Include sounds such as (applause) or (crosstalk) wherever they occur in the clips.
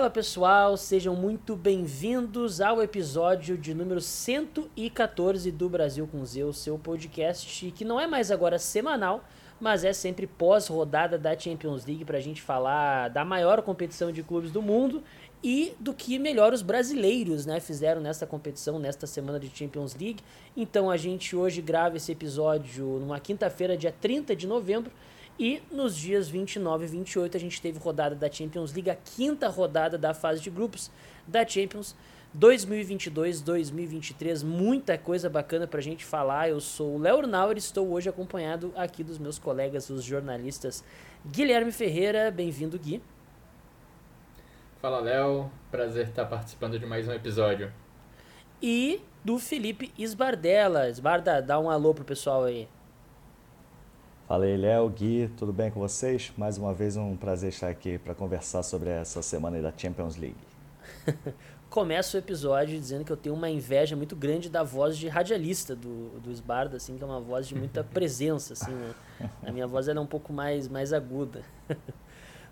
Fala pessoal, sejam muito bem-vindos ao episódio de número 114 do Brasil com Zeus, seu podcast que não é mais agora semanal, mas é sempre pós-rodada da Champions League para a gente falar da maior competição de clubes do mundo e do que melhor os brasileiros né, fizeram nesta competição, nesta semana de Champions League. Então a gente hoje grava esse episódio numa quinta-feira, dia 30 de novembro, e nos dias 29 e 28 a gente teve rodada da Champions League, a quinta rodada da fase de grupos da Champions 2022-2023. Muita coisa bacana pra gente falar. Eu sou o Léo Nauer e estou hoje acompanhado aqui dos meus colegas, os jornalistas Guilherme Ferreira. Bem-vindo, Gui. Fala, Léo. Prazer estar participando de mais um episódio. E do Felipe Esbardella. Esbarda, dá um alô pro pessoal aí. Fala aí, Léo, Gui, tudo bem com vocês? Mais uma vez um prazer estar aqui para conversar sobre essa semana da Champions League. (laughs) Começo o episódio dizendo que eu tenho uma inveja muito grande da voz de radialista do, do Sbarda, assim, que é uma voz de muita (laughs) presença, assim, né? A minha voz é um pouco mais, mais aguda. (laughs)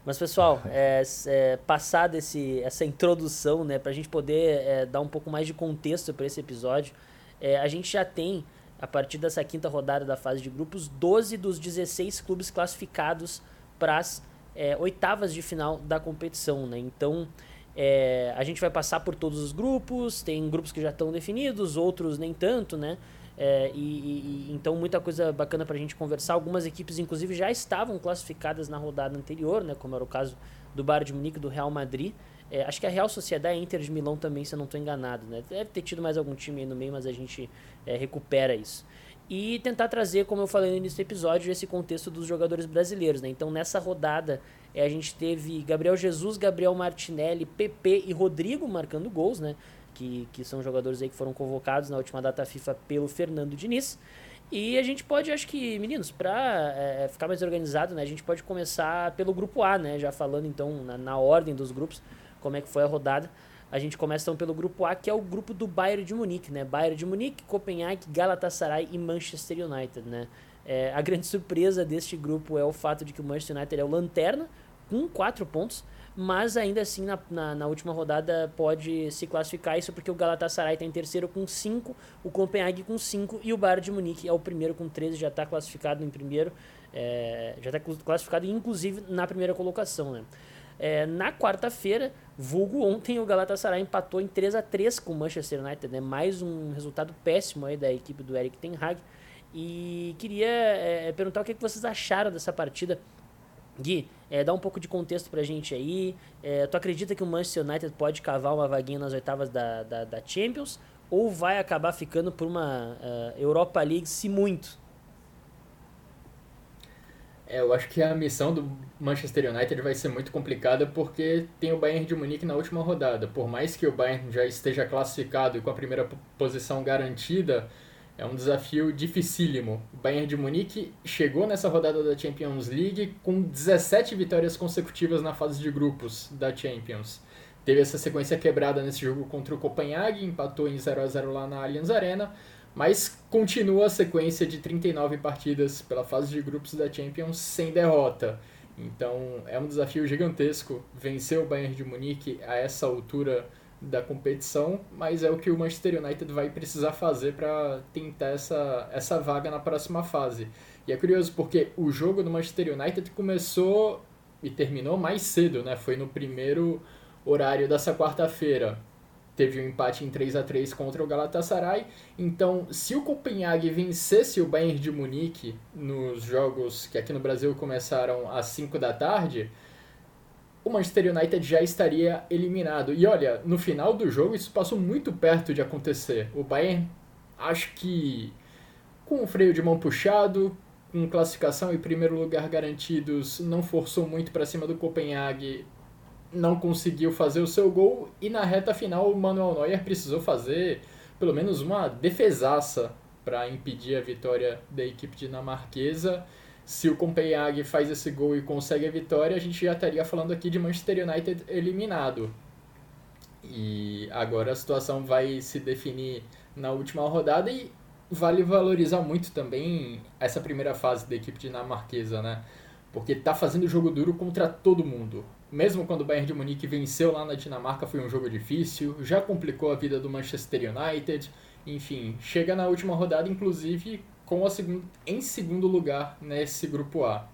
Mas, pessoal, é, é, passada essa introdução, né, para a gente poder é, dar um pouco mais de contexto para esse episódio, é, a gente já tem a partir dessa quinta rodada da fase de grupos, 12 dos 16 clubes classificados para as é, oitavas de final da competição. Né? Então, é, a gente vai passar por todos os grupos, tem grupos que já estão definidos, outros nem tanto, né? É, e, e, então, muita coisa bacana para a gente conversar. Algumas equipes, inclusive, já estavam classificadas na rodada anterior, né? como era o caso do Bayern de Munique do Real Madrid. É, acho que a Real Sociedade e Inter de Milão também, se eu não estou enganado. Né? Deve ter tido mais algum time aí no meio, mas a gente é, recupera isso. E tentar trazer, como eu falei no início do episódio, esse contexto dos jogadores brasileiros. Né? Então, nessa rodada, é, a gente teve Gabriel Jesus, Gabriel Martinelli, PP e Rodrigo marcando gols, né? Que, que são jogadores aí que foram convocados na última data FIFA pelo Fernando Diniz. E a gente pode, acho que, meninos, para é, ficar mais organizado, né? A gente pode começar pelo grupo A, né? Já falando então na, na ordem dos grupos como é que foi a rodada. A gente começa então pelo grupo A, que é o grupo do Bayern de Munique, né? Bayern de Munique, Copenhague, Galatasaray e Manchester United, né? É, a grande (laughs) surpresa deste grupo é o fato de que o Manchester United é o lanterna, com 4 pontos, mas ainda assim na, na, na, última rodada pode se classificar isso porque o Galatasaray está em terceiro com 5, o Copenhague com 5 e o Bayern de Munique é o primeiro com 13, já está classificado em primeiro, é, já está classificado inclusive na primeira colocação, né? É, na quarta-feira, vulgo ontem, o Galatasaray empatou em 3 a 3 com o Manchester United, né? Mais um resultado péssimo aí da equipe do Eric Ten Hag. E queria é, perguntar o que, vocês acharam dessa partida. Gui, é, dá um pouco de contexto pra gente aí. É, tu acredita que o Manchester United pode cavar uma vaguinha nas oitavas da, da, da Champions? Ou vai acabar ficando por uma uh, Europa League, se muito? É, eu acho que a missão do Manchester United vai ser muito complicada porque tem o Bayern de Munique na última rodada. Por mais que o Bayern já esteja classificado e com a primeira posição garantida, é um desafio dificílimo. O Bayern de Munique chegou nessa rodada da Champions League com 17 vitórias consecutivas na fase de grupos da Champions. Teve essa sequência quebrada nesse jogo contra o Copenhague, empatou em 0 a 0 lá na Allianz Arena mas continua a sequência de 39 partidas pela fase de grupos da Champions sem derrota. Então é um desafio gigantesco vencer o Bayern de Munique a essa altura da competição, mas é o que o Manchester United vai precisar fazer para tentar essa, essa vaga na próxima fase. E é curioso porque o jogo do Manchester United começou e terminou mais cedo, né? Foi no primeiro horário dessa quarta-feira teve um empate em 3 a 3 contra o Galatasaray. Então, se o Copenhague vencesse o Bayern de Munique nos jogos que aqui no Brasil começaram às 5 da tarde, o Manchester United já estaria eliminado. E olha, no final do jogo isso passou muito perto de acontecer. O Bayern, acho que com o freio de mão puxado, com classificação e primeiro lugar garantidos, não forçou muito para cima do Copenhague não conseguiu fazer o seu gol e na reta final o Manuel Neuer precisou fazer pelo menos uma defesaça para impedir a vitória da equipe dinamarquesa. Se o Copenhague faz esse gol e consegue a vitória, a gente já estaria falando aqui de Manchester United eliminado. E agora a situação vai se definir na última rodada e vale valorizar muito também essa primeira fase da equipe dinamarquesa, né? Porque tá fazendo jogo duro contra todo mundo mesmo quando o Bayern de Munique venceu lá na Dinamarca, foi um jogo difícil, já complicou a vida do Manchester United. Enfim, chega na última rodada, inclusive, com a segun... em segundo lugar nesse grupo A.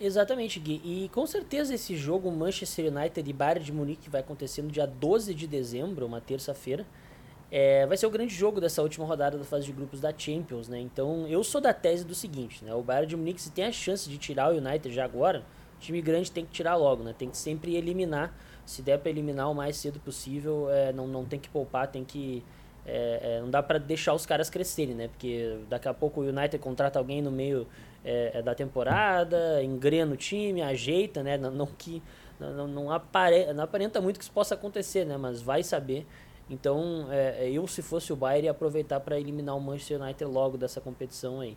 Exatamente, Gui. E com certeza esse jogo Manchester United e Bayern de Munique vai acontecer no dia 12 de dezembro, uma terça-feira. É, vai ser o grande jogo dessa última rodada da fase de grupos da Champions, né? Então eu sou da tese do seguinte, né? O Bayern de Munique se tem a chance de tirar o United já agora, time grande tem que tirar logo, né? Tem que sempre eliminar. Se der para eliminar o mais cedo possível, é, não, não tem que poupar, tem que. É, é, não dá para deixar os caras crescerem, né? Porque daqui a pouco o United contrata alguém no meio é, é da temporada, engrena o time, ajeita, né? Não, não que não, não, apare, não aparenta muito que isso possa acontecer, né? Mas vai saber. Então, é, eu se fosse o Bayern ia aproveitar para eliminar o Manchester United logo dessa competição aí.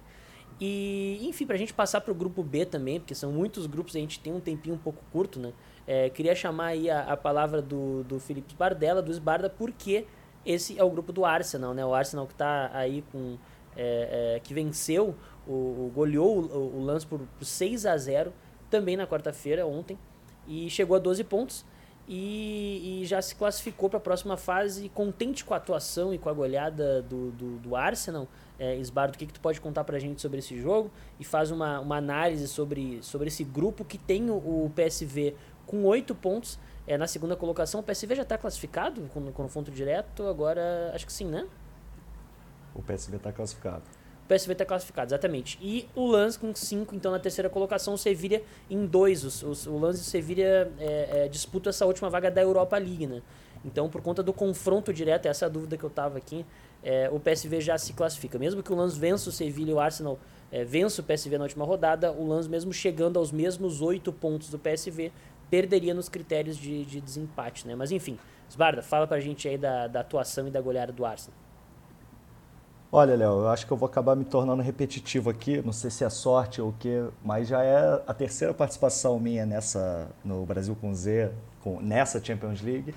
E, enfim, pra gente passar pro grupo B também, porque são muitos grupos, a gente tem um tempinho um pouco curto, né? É, queria chamar aí a, a palavra do, do Felipe Bardella, do Esbarda, porque esse é o grupo do Arsenal, né? O Arsenal que tá aí com... É, é, que venceu, o, o goleou o, o lance por, por 6 a 0 também na quarta-feira, ontem, e chegou a 12 pontos e, e já se classificou para a próxima fase, contente com a atuação e com a goleada do, do, do Arsenal, é, Esbardo, o que, que tu pode contar pra gente sobre esse jogo e faz uma, uma análise sobre, sobre esse grupo que tem o, o PSV com oito pontos é, na segunda colocação. O PSV já está classificado com, o confronto direto, agora acho que sim, né? O PSV está classificado. O PSV está classificado, exatamente. E o Lance com 5, então na terceira colocação, o Sevilha em 2. O Lance e o Sevilha é, é, disputam essa última vaga da Europa League, né? Então, por conta do confronto direto, essa é a dúvida que eu estava aqui, é, o PSV já se classifica. Mesmo que o Lanz vença o Sevilla e o Arsenal é, vença o PSV na última rodada, o Lanz, mesmo chegando aos mesmos oito pontos do PSV, perderia nos critérios de, de desempate. Né? Mas enfim, Sbarda, fala pra gente aí da, da atuação e da goleada do Arsenal. Olha, Léo, eu acho que eu vou acabar me tornando repetitivo aqui, não sei se é sorte ou o quê, mas já é a terceira participação minha nessa no Brasil com Z, com, nessa Champions League.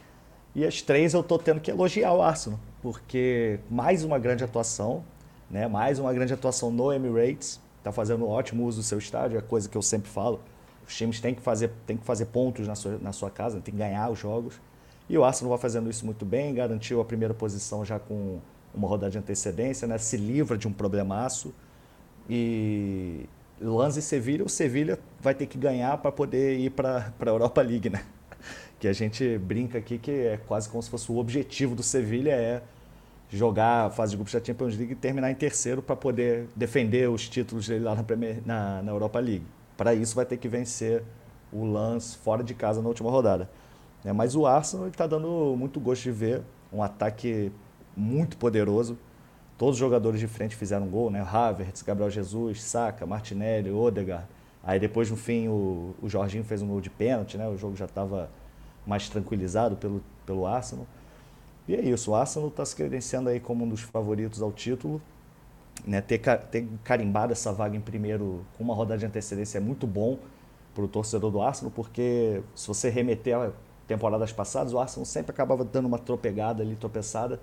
E as três eu estou tendo que elogiar o Arsenal, porque mais uma grande atuação, né? mais uma grande atuação no Emirates, está fazendo ótimo uso do seu estádio, é coisa que eu sempre falo. Os times têm que fazer, têm que fazer pontos na sua, na sua casa, tem que ganhar os jogos. E o Arsenal vai fazendo isso muito bem, garantiu a primeira posição já com uma rodada de antecedência, né? se livra de um problemaço. E Lanz e Sevilha, o Sevilha vai ter que ganhar para poder ir para a Europa League, né? que a gente brinca aqui que é quase como se fosse o objetivo do Sevilha é jogar a fase de grupos da Champions League e terminar em terceiro para poder defender os títulos dele lá na, Premier, na, na Europa League. Para isso vai ter que vencer o Lance fora de casa na última rodada. É, mas o Arsenal está dando muito gosto de ver, um ataque muito poderoso. Todos os jogadores de frente fizeram gol, né? Havertz, Gabriel Jesus, Saka, Martinelli, Odegaard. Aí depois no fim o, o Jorginho fez um gol de pênalti, né? O jogo já estava mais tranquilizado pelo, pelo Arsenal. E é isso, o Arsenal está se credenciando aí como um dos favoritos ao título. Né, ter, ter carimbado essa vaga em primeiro com uma rodada de antecedência é muito bom para o torcedor do Arsenal, porque se você remeter a temporadas passadas, o Arsenal sempre acabava dando uma tropegada ali, tropeçada,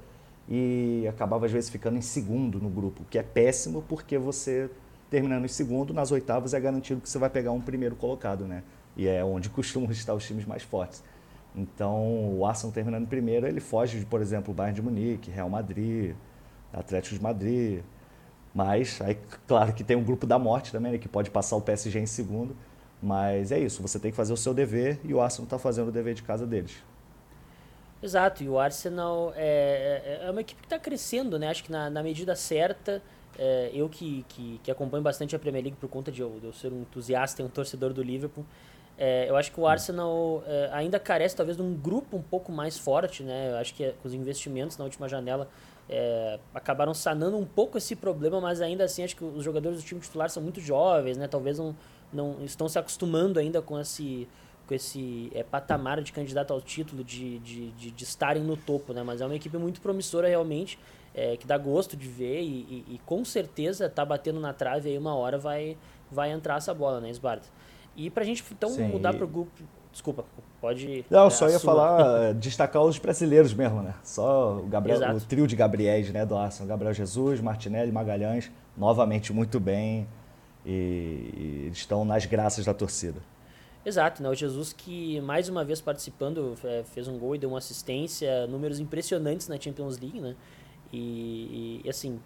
e acabava às vezes ficando em segundo no grupo, o que é péssimo porque você terminando em segundo, nas oitavas é garantido que você vai pegar um primeiro colocado, né? E é onde (laughs) costumam estar os times mais fortes. Então, o Arsenal terminando em primeiro, ele foge de, por exemplo, o Bayern de Munique, Real Madrid, Atlético de Madrid. Mas, aí, claro que tem um grupo da morte também, né, que pode passar o PSG em segundo. Mas é isso, você tem que fazer o seu dever e o Arsenal está fazendo o dever de casa deles. Exato, e o Arsenal é, é, é uma equipe que está crescendo, né? Acho que na, na medida certa, é, eu que, que, que, acompanho bastante a Premier League por conta de eu, de eu ser um entusiasta e um torcedor do Liverpool, é, eu acho que o Arsenal é, ainda carece talvez de um grupo um pouco mais forte, né? Eu acho que é, os investimentos na última janela é, acabaram sanando um pouco esse problema, mas ainda assim acho que os jogadores do time titular são muito jovens, né? Talvez não, não estão se acostumando ainda com esse com esse é, patamar de candidato ao título, de, de, de, de, estarem no topo, né? Mas é uma equipe muito promissora realmente, é, que dá gosto de ver e, e, e, com certeza tá batendo na trave aí uma hora vai, vai entrar essa bola, né, Esbarta? E pra gente então Sim. mudar pro grupo. Desculpa, pode. Não, só ia sua. falar, (laughs) destacar os brasileiros mesmo, né? Só o Gabriel, Exato. o trio de Gabriéis, né, do Arsenal. Gabriel Jesus, Martinelli, Magalhães, novamente muito bem e, e estão nas graças da torcida. Exato, né? O Jesus que mais uma vez participando é, fez um gol e deu uma assistência, números impressionantes na Champions League, né? E, e, assim,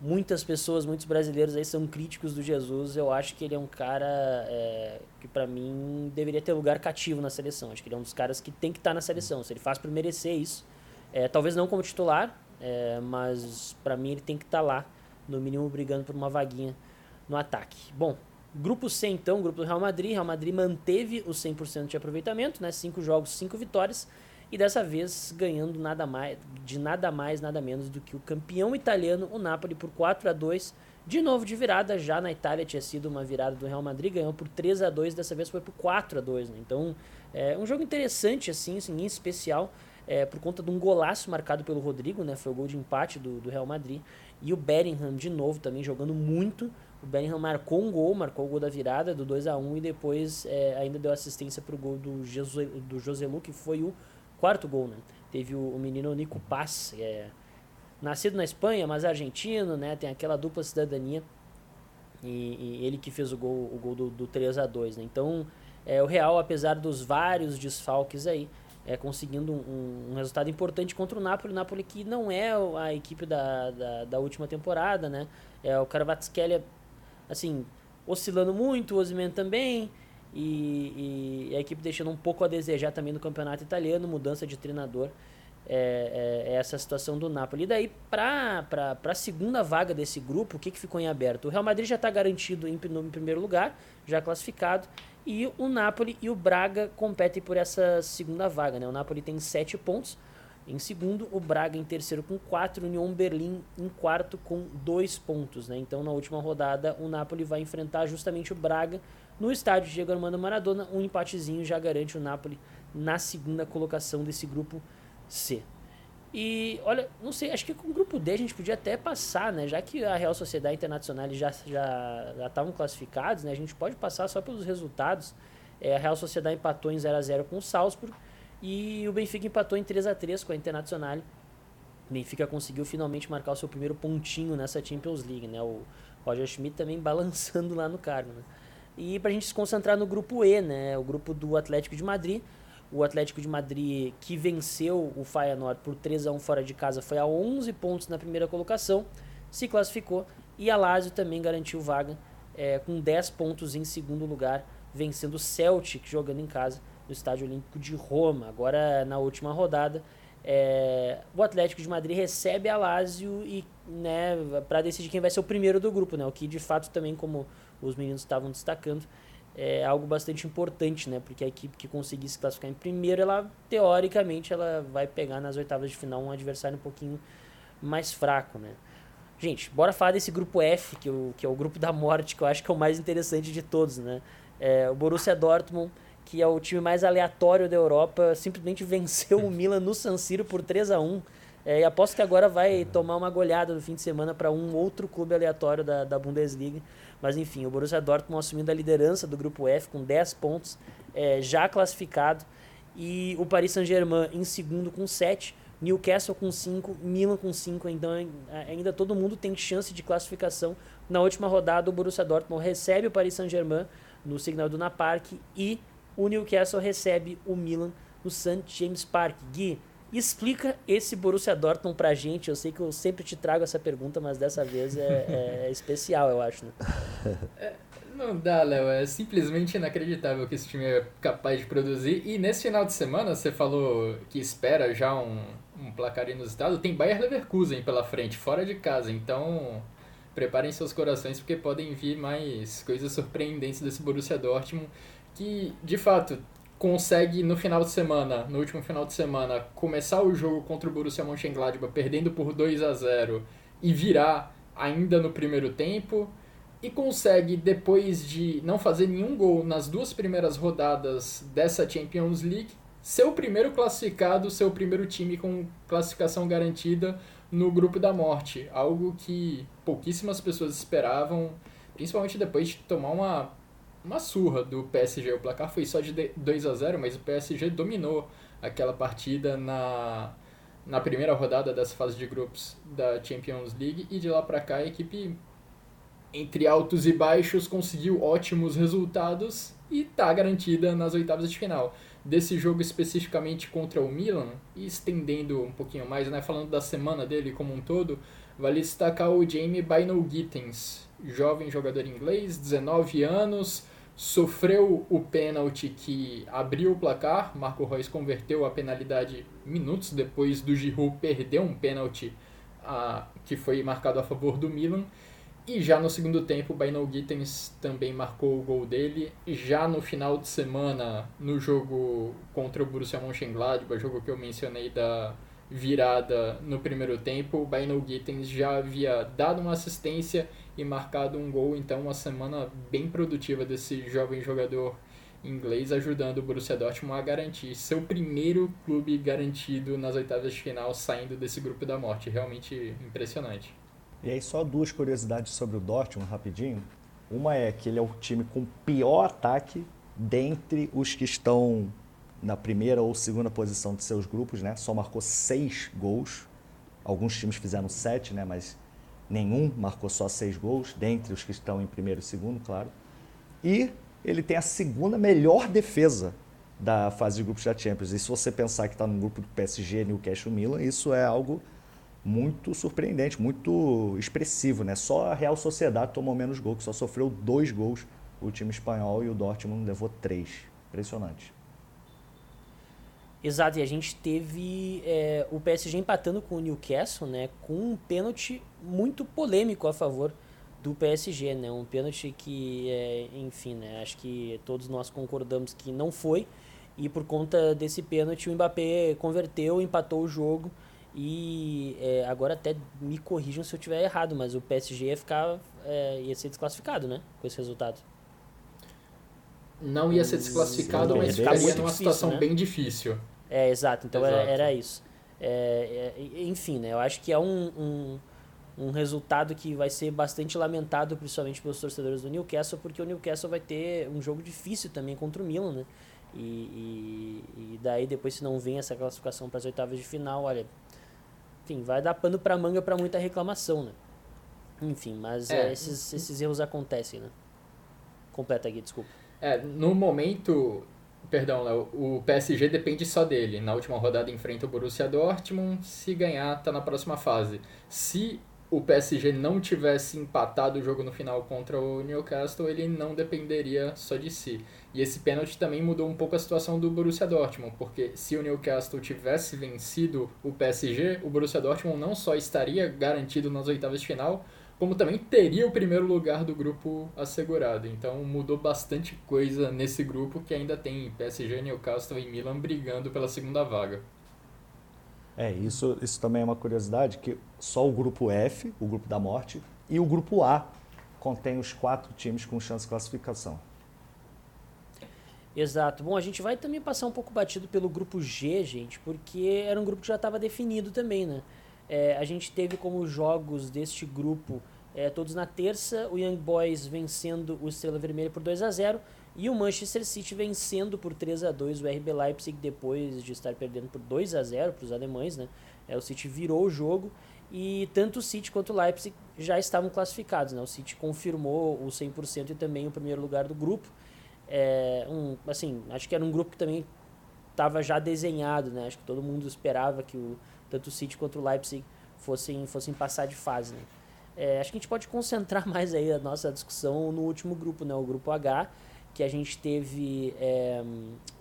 muitas pessoas, muitos brasileiros aí são críticos do Jesus. Eu acho que ele é um cara é, que para mim deveria ter lugar cativo na seleção. Acho que ele é um dos caras que tem que estar tá na seleção. Se ele faz por merecer isso, é, talvez não como titular, é, mas para mim ele tem que estar tá lá, no mínimo brigando por uma vaguinha no ataque. Bom, Grupo C, então, grupo do Real Madrid. Real Madrid manteve o 100% de aproveitamento, né? Cinco jogos, cinco vitórias. E dessa vez ganhando nada mais, de nada mais, nada menos do que o campeão italiano, o Napoli, por 4 a 2 De novo de virada, já na Itália tinha sido uma virada do Real Madrid, ganhou por 3 a 2 dessa vez foi por 4 a 2 né? Então, é um jogo interessante, assim, assim em especial, é, por conta de um golaço marcado pelo Rodrigo, né? Foi o gol de empate do, do Real Madrid. E o Bellingham, de novo, também jogando muito. O Bellingham marcou um gol, marcou o gol da virada do 2 a 1 e depois é, ainda deu assistência para o gol do, Jesus, do Joselu, que foi o quarto gol. Né? Teve o, o menino Nico Paz, é, nascido na Espanha, mas argentino, né? tem aquela dupla cidadania. E, e ele que fez o gol, o gol do, do 3 a 2 né? Então, é, o Real, apesar dos vários desfalques aí, é, conseguindo um, um, resultado importante contra o Napoli. O Napoli que não é a equipe da, da, da última temporada, né? É, o Carvatskelia assim, oscilando muito, o Osimhen também, e, e, a equipe deixando um pouco a desejar também no campeonato italiano, mudança de treinador, é, é, é essa situação do Napoli. E daí, para a segunda vaga desse grupo, o que, que ficou em aberto? O Real Madrid já está garantido em, no, em primeiro lugar, já classificado, e o Napoli e o Braga competem por essa segunda vaga. Né? O Napoli tem sete pontos, em segundo, o Braga em terceiro com quatro, Union Berlim em quarto com dois pontos. Né? Então, na última rodada, o Napoli vai enfrentar justamente o Braga no estádio Diego Armando Maradona. Um empatezinho já garante o Napoli na segunda colocação desse grupo C. E olha, não sei, acho que com o grupo D a gente podia até passar, né? Já que a Real Sociedade Internacional já já já estavam classificados, né? A gente pode passar só pelos resultados. É, a Real Sociedade empatou em 0 a 0 com o Salzburg e o Benfica empatou em 3 a 3 com a Internacional. O Benfica conseguiu finalmente marcar o seu primeiro pontinho nessa Champions League, né? O Roger Schmidt também (laughs) balançando lá no cargo, né? E para a gente se concentrar no grupo E, né? O grupo do Atlético de Madrid. O Atlético de Madrid que venceu o Feyenoord por 3 a 1 fora de casa foi a 11 pontos na primeira colocação, se classificou e a Lazio também garantiu vaga é, com 10 pontos em segundo lugar, vencendo o Celtic jogando em casa no Estádio Olímpico de Roma. Agora, na última rodada, é, o Atlético de Madrid recebe a Lazio e né, para decidir quem vai ser o primeiro do grupo, né? O que de fato também, como os meninos estavam destacando, é algo bastante importante, né? Porque a equipe que conseguir se classificar em primeiro, ela teoricamente ela vai pegar nas oitavas de final um adversário um pouquinho mais fraco, né? Gente, bora falar desse grupo F, que, o, que é o grupo da morte, que eu acho que é o mais interessante de todos, né? É, o Borussia Dortmund que é o time mais aleatório da Europa, simplesmente venceu o Milan no San Siro por 3 a 1 é, e aposto que agora vai tomar uma goleada no fim de semana para um outro clube aleatório da, da Bundesliga. Mas enfim, o Borussia Dortmund assumindo a liderança do grupo F com 10 pontos, é, já classificado. E o Paris Saint-Germain em segundo com 7, Newcastle com 5, Milan com 5. Então ainda todo mundo tem chance de classificação. Na última rodada, o Borussia Dortmund recebe o Paris Saint-Germain no Signal Duna Park e o Newcastle recebe o Milan no St. James Park. Gui, explica esse Borussia Dortmund pra gente. Eu sei que eu sempre te trago essa pergunta, mas dessa vez é, é (laughs) especial, eu acho. Né? É, não dá, Léo. É simplesmente inacreditável que esse time é capaz de produzir. E nesse final de semana, você falou que espera já um, um placar inusitado. Tem Bayer Leverkusen pela frente, fora de casa. Então, preparem seus corações, porque podem vir mais coisas surpreendentes desse Borussia Dortmund que de fato consegue no final de semana, no último final de semana, começar o jogo contra o Borussia Mönchengladbach perdendo por 2 a 0 e virar ainda no primeiro tempo e consegue depois de não fazer nenhum gol nas duas primeiras rodadas dessa Champions League, ser o primeiro classificado, ser o primeiro time com classificação garantida no grupo da morte, algo que pouquíssimas pessoas esperavam, principalmente depois de tomar uma uma surra do PSG. O placar foi só de 2 a 0 mas o PSG dominou aquela partida na, na primeira rodada dessa fase de grupos da Champions League e de lá para cá a equipe entre altos e baixos conseguiu ótimos resultados e está garantida nas oitavas de final. Desse jogo especificamente contra o Milan, e estendendo um pouquinho mais, né, falando da semana dele como um todo, vale destacar o Jamie Bynum Gittens, jovem jogador inglês, 19 anos, sofreu o pênalti que abriu o placar, Marco Reus converteu a penalidade minutos depois do Giroud perder um pênalti a, que foi marcado a favor do Milan. E já no segundo tempo, o Bainal Gittens também marcou o gol dele. Já no final de semana, no jogo contra o Borussia Mönchengladbach, jogo que eu mencionei da virada no primeiro tempo, o Bainal Gittens já havia dado uma assistência e marcado um gol. Então, uma semana bem produtiva desse jovem jogador inglês, ajudando o Borussia Dortmund a garantir seu primeiro clube garantido nas oitavas de final, saindo desse grupo da morte. Realmente impressionante. E aí, só duas curiosidades sobre o Dortmund, rapidinho. Uma é que ele é o time com pior ataque dentre os que estão na primeira ou segunda posição de seus grupos, né? Só marcou seis gols. Alguns times fizeram sete, né? Mas nenhum marcou só seis gols, dentre os que estão em primeiro e segundo, claro. E ele tem a segunda melhor defesa da fase de grupos da Champions. E se você pensar que está no grupo do PSG, Newcastle Milan, isso é algo muito surpreendente, muito expressivo. Né? Só a Real Sociedade tomou menos gols, só sofreu dois gols o time espanhol e o Dortmund levou três. Impressionante. Exato, e a gente teve é, o PSG empatando com o Newcastle, né, com um pênalti muito polêmico a favor do PSG, né? Um pênalti que, é, enfim, né? Acho que todos nós concordamos que não foi. E por conta desse pênalti, o Mbappé converteu, empatou o jogo. E é, agora até me corrijam se eu estiver errado, mas o PSG ia ficar é, ia ser desclassificado, né? Com esse resultado. Não ia ser desclassificado, mas ficaria numa situação né? bem difícil. É, exato. Então exato. Era, era isso. É, é, enfim, né? Eu acho que é um, um um resultado que vai ser bastante lamentado, principalmente pelos torcedores do Newcastle, porque o Newcastle vai ter um jogo difícil também contra o Milan, né? E, e, e daí depois se não vem essa classificação para as oitavas de final, olha, enfim, vai dar pano para manga para muita reclamação, né? Enfim, mas é. É, esses, esses erros acontecem, né? Completa aqui, desculpa. É, no momento, perdão, Léo, o PSG depende só dele. Na última rodada enfrenta o Borussia Dortmund, se ganhar, tá na próxima fase. Se o PSG não tivesse empatado o jogo no final contra o Newcastle, ele não dependeria só de si. E esse pênalti também mudou um pouco a situação do Borussia Dortmund, porque se o Newcastle tivesse vencido o PSG, o Borussia Dortmund não só estaria garantido nas oitavas de final, como também teria o primeiro lugar do grupo assegurado. Então mudou bastante coisa nesse grupo que ainda tem PSG, Newcastle e Milan brigando pela segunda vaga. É, isso, isso também é uma curiosidade, que só o grupo F, o grupo da morte, e o grupo A contém os quatro times com chance de classificação. Exato. Bom, a gente vai também passar um pouco batido pelo grupo G, gente, porque era um grupo que já estava definido também, né? É, a gente teve como jogos deste grupo é, todos na terça, o Young Boys vencendo o Estrela Vermelha por 2 a 0 e o Manchester City vencendo por 3 a 2 o RB Leipzig depois de estar perdendo por 2 a 0 para os alemães, né? É, o City virou o jogo e tanto o City quanto o Leipzig já estavam classificados, né? O City confirmou o 100% e também o primeiro lugar do grupo. É, um, assim, acho que era um grupo que também estava já desenhado, né? Acho que todo mundo esperava que o, tanto o City quanto o Leipzig fossem, fossem passar de fase, né? É, acho que a gente pode concentrar (laughs) mais aí a nossa discussão no último grupo, né? O grupo H, que a gente teve é,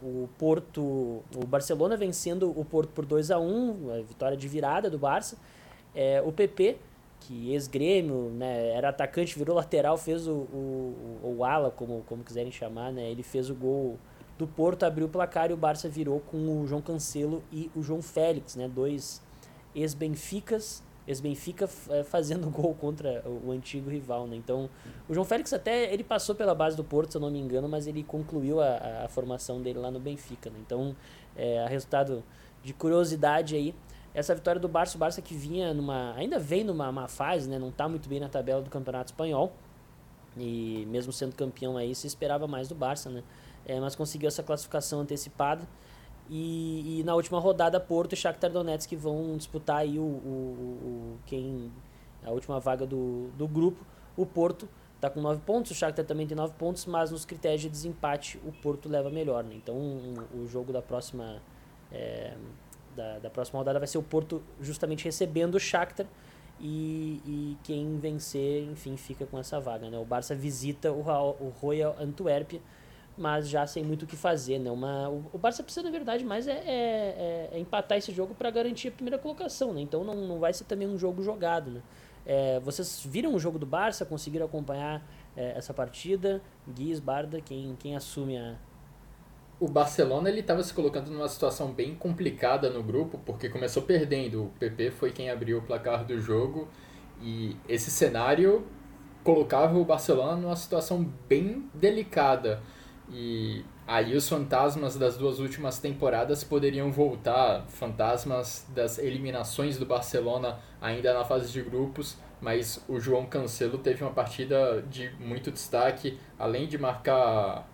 o Porto, o Barcelona vencendo o Porto por 2 a 1 a vitória de virada do Barça. É, o PP, que ex-grêmio, né, era atacante, virou lateral, fez o, o, o ala, como, como quiserem chamar, né, ele fez o gol do Porto, abriu o placar e o Barça virou com o João Cancelo e o João Félix, né, dois ex-Benficas ex-Benfica é, fazendo (laughs) gol contra o, antigo rival, né? Então, o João Félix até, ele passou pela base do Porto, se eu não me engano, mas ele concluiu a, a formação dele lá no Benfica, né? Então, é, resultado de curiosidade aí, essa vitória do Barça, o Barça que vinha numa, ainda vem numa fase, né? Não está muito bem na tabela do Campeonato Espanhol, e mesmo sendo campeão aí, se esperava mais do Barça, né? É, mas conseguiu essa classificação antecipada, e, e, na última rodada, Porto e Shakhtar Donetsk vão disputar aí o, o, o, quem a última vaga do, do grupo. O Porto está com 9 pontos, o Shakhtar também tem 9 pontos, mas nos critérios de desempate o Porto leva melhor. Né? Então um, o jogo da próxima, é, da, da, próxima rodada vai ser o Porto justamente recebendo o Shakhtar e, e quem vencer, enfim, fica com essa vaga. Né? O Barça visita o, o Royal Antwerp, mas já sem muito o que fazer. Né? Uma, o, o Barça precisa, na verdade, mais é, é, é, é empatar esse jogo para garantir a primeira colocação. Né? Então não, não vai ser também um jogo jogado. Né? É, vocês viram o jogo do Barça? Conseguiram acompanhar é, essa partida? Guiz, Barda, quem, quem assume a. O Barcelona ele estava se colocando numa situação bem complicada no grupo, porque começou perdendo. O PP foi quem abriu o placar do jogo e esse cenário colocava o Barcelona numa situação bem delicada. E aí os fantasmas das duas últimas temporadas poderiam voltar, fantasmas das eliminações do Barcelona ainda na fase de grupos, mas o João Cancelo teve uma partida de muito destaque, além de marcar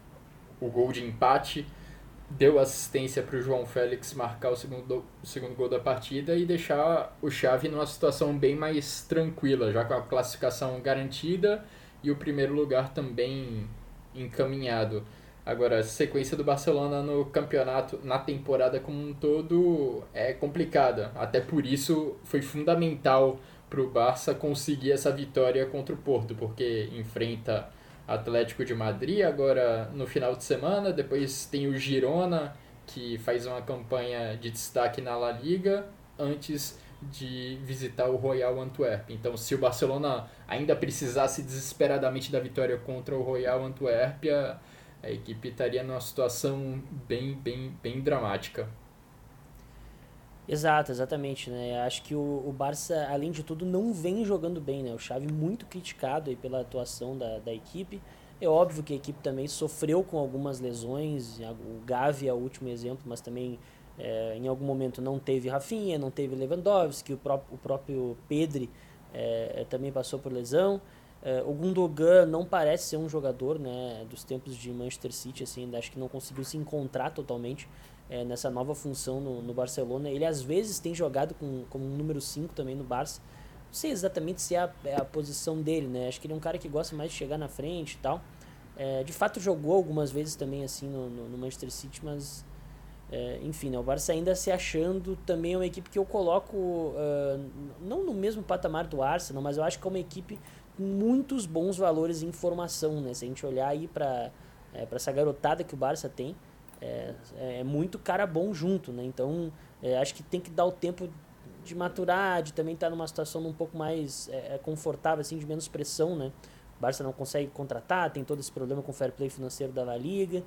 o gol de empate, deu assistência para o João Félix marcar o segundo, o segundo gol da partida e deixar o Xavi numa situação bem mais tranquila, já com a classificação garantida e o primeiro lugar também encaminhado. Agora, a sequência do Barcelona no campeonato, na temporada como um todo, é complicada. Até por isso foi fundamental para o Barça conseguir essa vitória contra o Porto, porque enfrenta Atlético de Madrid agora no final de semana, depois tem o Girona, que faz uma campanha de destaque na La Liga, antes de visitar o Royal Antwerp. Então, se o Barcelona ainda precisasse desesperadamente da vitória contra o Royal Antwerp, a equipe estaria numa situação bem, bem, bem dramática. Exato, exatamente, né? Acho que o, o Barça, além de tudo, não vem jogando bem, né? O Xavi muito criticado aí pela atuação da, da equipe. É óbvio que a equipe também sofreu com algumas lesões, o Gavi é o último exemplo, mas também é, em algum momento não teve Rafinha, não teve Lewandowski, o, pró o próprio Pedri é, também passou por lesão. Uh, o Gundogan não parece ser um jogador né, dos tempos de Manchester City, assim, ainda acho que não conseguiu se encontrar totalmente é, nessa nova função no, no, Barcelona. Ele às vezes tem jogado com, como um número 5 também no Barça. Não sei exatamente se é a, é a, posição dele, né? Acho que ele é um cara que gosta mais de chegar na frente e tal. É, de fato jogou algumas vezes também assim no, no, no Manchester City, mas é, enfim, né, o Barça ainda se achando também uma equipe que eu coloco uh, não no mesmo patamar do Arsenal, mas eu acho que é uma equipe muitos bons valores em formação, né? Se a gente olhar aí para é, essa garotada que o Barça tem, é, é muito cara bom junto, né? Então, é, acho que tem que dar o tempo de maturar, de também estar tá numa situação um pouco mais é, é, confortável, assim, de menos pressão, né? O Barça não consegue contratar, tem todo esse problema com o fair play financeiro da La Liga.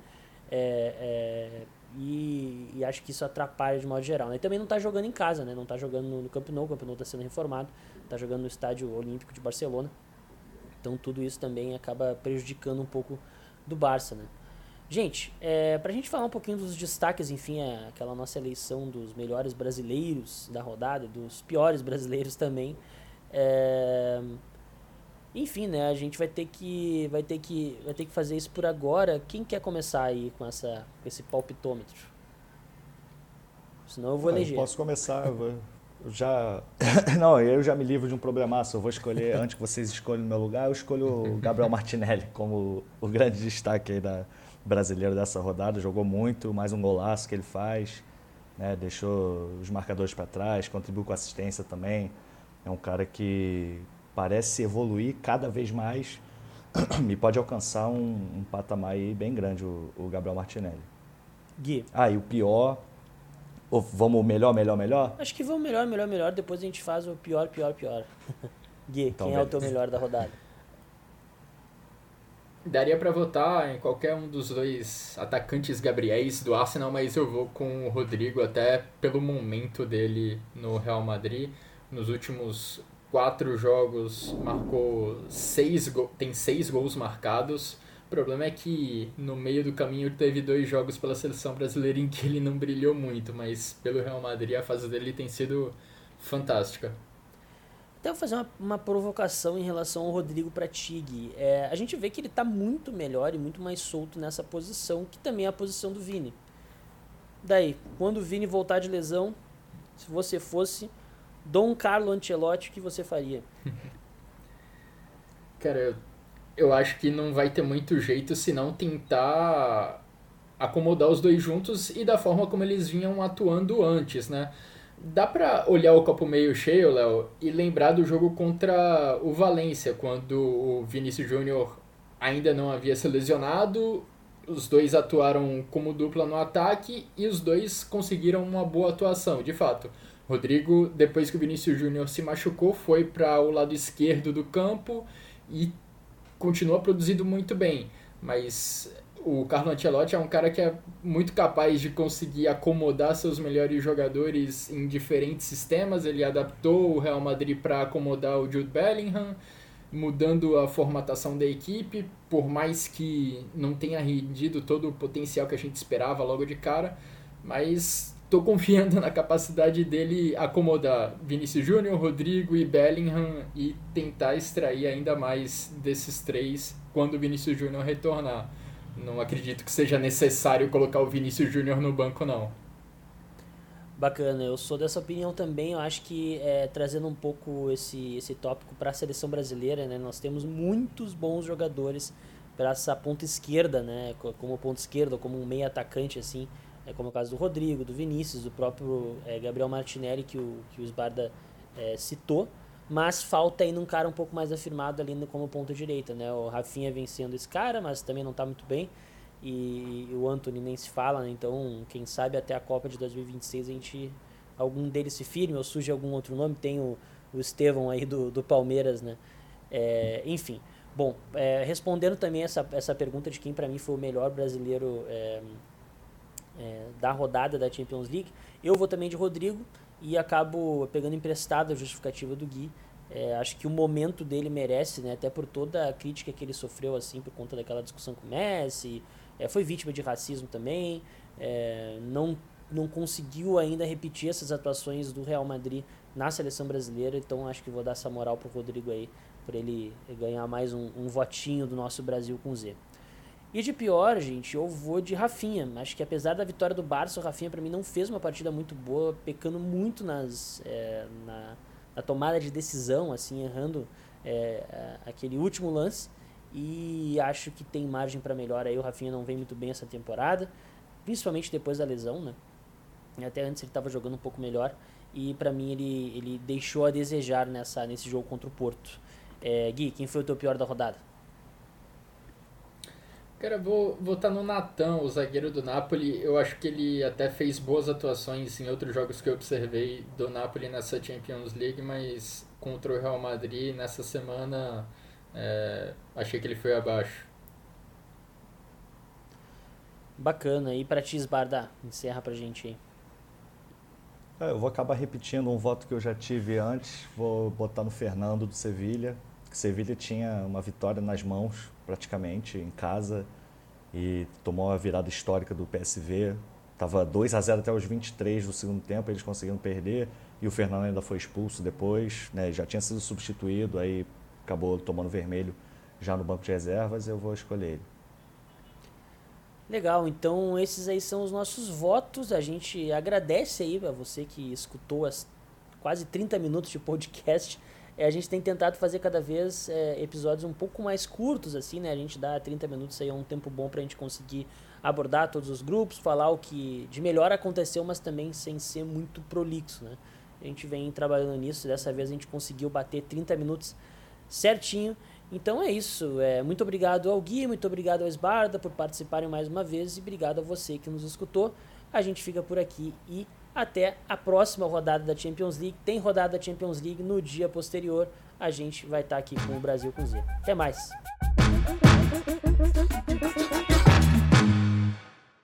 É, é, e, e, acho que isso atrapalha de modo geral. Né? E também não está jogando em casa, né? não está jogando no Camp Nou, o Camp Nou está sendo reformado, está jogando no Estádio Olímpico de Barcelona. Então tudo isso também acaba prejudicando um pouco do Barça, né? Gente, é, para a gente falar um pouquinho dos destaques, enfim, é aquela nossa eleição dos melhores brasileiros da rodada, dos piores brasileiros também. É, enfim, né? A gente vai ter que vai ter que vai ter que fazer isso por agora. Quem quer começar aí com essa com esse palpitômetro? Senão eu vou eleger. Eu posso começar. Eu vou, já. (coughs) Não, eu já me livro de um problemaço. Eu vou escolher, (laughs) antes que vocês escolham o meu lugar, eu escolho o Gabriel Martinelli como o grande destaque aí da brasileiro dessa rodada. Jogou muito, mais um golaço que ele faz. Né? Deixou os marcadores para trás, contribuiu com assistência também. É um cara que parece evoluir cada vez mais (clears throat) e pode alcançar um, um patamar aí bem grande, o, o Gabriel Martinelli. Gui. Ah, e o pior ou vamos melhor, melhor, melhor? Acho que vamos melhor, melhor, melhor. Depois a gente faz o pior, pior, pior. (laughs) Gui, então, quem beleza. é o teu melhor da rodada? Daria para votar em qualquer um dos dois atacantes Gabriéis do Arsenal, mas eu vou com o Rodrigo até pelo momento dele no Real Madrid. Nos últimos quatro jogos marcou seis tem seis gols marcados problema é que no meio do caminho teve dois jogos pela seleção brasileira em que ele não brilhou muito, mas pelo Real Madrid a fase dele tem sido fantástica. Até vou fazer uma, uma provocação em relação ao Rodrigo Pratig. É, a gente vê que ele está muito melhor e muito mais solto nessa posição, que também é a posição do Vini. Daí, quando o Vini voltar de lesão, se você fosse Dom Carlo Ancelotti, o que você faria? (laughs) Cara, eu eu acho que não vai ter muito jeito se não tentar acomodar os dois juntos e da forma como eles vinham atuando antes, né? Dá pra olhar o copo meio cheio, Léo, e lembrar do jogo contra o Valência, quando o Vinícius Júnior ainda não havia se lesionado, os dois atuaram como dupla no ataque e os dois conseguiram uma boa atuação, de fato. Rodrigo, depois que o Vinícius Júnior se machucou, foi para o lado esquerdo do campo e continua produzindo muito bem. Mas o Carlo Ancelotti é um cara que é muito capaz de conseguir acomodar seus melhores jogadores em diferentes sistemas. Ele adaptou o Real Madrid para acomodar o Jude Bellingham, mudando a formatação da equipe, por mais que não tenha rendido todo o potencial que a gente esperava logo de cara, mas estou confiando (laughs) na capacidade dele acomodar Vinícius Júnior, Rodrigo e Bellingham e tentar extrair ainda mais desses três quando o Vinícius Júnior retornar. Não acredito que seja necessário colocar o Vinícius Júnior no banco, não. Bacana, eu sou dessa opinião também. Eu acho que é, trazendo um pouco esse, esse tópico para a seleção brasileira, né, nós temos muitos bons jogadores para essa ponta esquerda, né, como ponta esquerda, como um meio atacante, assim, é, como o caso do Rodrigo, do Vinícius, do próprio é, Gabriel Martinelli, que o, que o Sbarda é, citou mas falta ainda um cara um pouco mais afirmado ali no, como ponta direita, né? O Rafinha vencendo esse cara, mas também não está muito bem. E, e o Anthony nem se fala, né? Então, quem sabe até a Copa de 2026 a gente algum deles se firme ou surge algum outro nome. Tem o, o Estevão aí do, do Palmeiras, né? É, enfim, bom, respondendo também essa, essa pergunta de quem para mim foi o melhor brasileiro é, da rodada da Champions League, eu vou também de Rodrigo e acabo pegando emprestado a justificativa do Gui. É, acho que o momento dele merece, né, até por toda a crítica que ele sofreu assim por conta daquela discussão com o Messi, é, foi vítima de racismo também, é, não não conseguiu ainda repetir essas atuações do Real Madrid na seleção brasileira, então acho que vou dar essa moral pro Rodrigo aí, para ele ganhar mais um, um votinho do nosso Brasil com Z. E de pior, gente, eu vou de Rafinha. Acho que apesar da vitória do Barça, o Rafinha para mim não fez uma partida muito boa, pecando muito nas, é, na, na, tomada de decisão, assim, errando é, aquele último lance. E acho que tem margem para melhor aí. O Rafinha não vem muito bem essa temporada, principalmente depois da lesão, né? Até antes ele estava jogando um pouco melhor. E para mim ele, ele deixou a desejar nessa, nesse jogo contra o Porto. É, Gui, quem foi o teu pior da rodada? Cara, vou votar no Natan, o zagueiro do Napoli. Eu acho que ele até fez boas atuações em outros jogos que eu observei do Napoli nessa Champions League, mas contra o Real Madrid nessa semana é, achei que ele foi abaixo. Bacana. E para ti, Sbarda, encerra pra gente aí. É, eu vou acabar repetindo um voto que eu já tive antes. Vou botar no Fernando do Sevilha. Sevilha tinha uma vitória nas mãos praticamente em casa e tomou a virada histórica do PSV. Tava 2 a 0 até os 23 do segundo tempo, eles conseguiram perder e o Fernando ainda foi expulso depois, né? Já tinha sido substituído, aí acabou tomando vermelho já no banco de reservas, eu vou escolher ele. Legal, então esses aí são os nossos votos. A gente agradece aí a você que escutou as quase 30 minutos de podcast é, a gente tem tentado fazer cada vez é, episódios um pouco mais curtos, assim, né? A gente dá 30 minutos aí, é um tempo bom pra gente conseguir abordar todos os grupos, falar o que de melhor aconteceu, mas também sem ser muito prolixo, né? A gente vem trabalhando nisso, dessa vez a gente conseguiu bater 30 minutos certinho. Então é isso. É, muito obrigado ao Gui, muito obrigado ao Esbarda por participarem mais uma vez e obrigado a você que nos escutou. A gente fica por aqui e até a próxima rodada da Champions League. Tem rodada da Champions League no dia posterior. A gente vai estar aqui com o Brasil com Z. Até mais.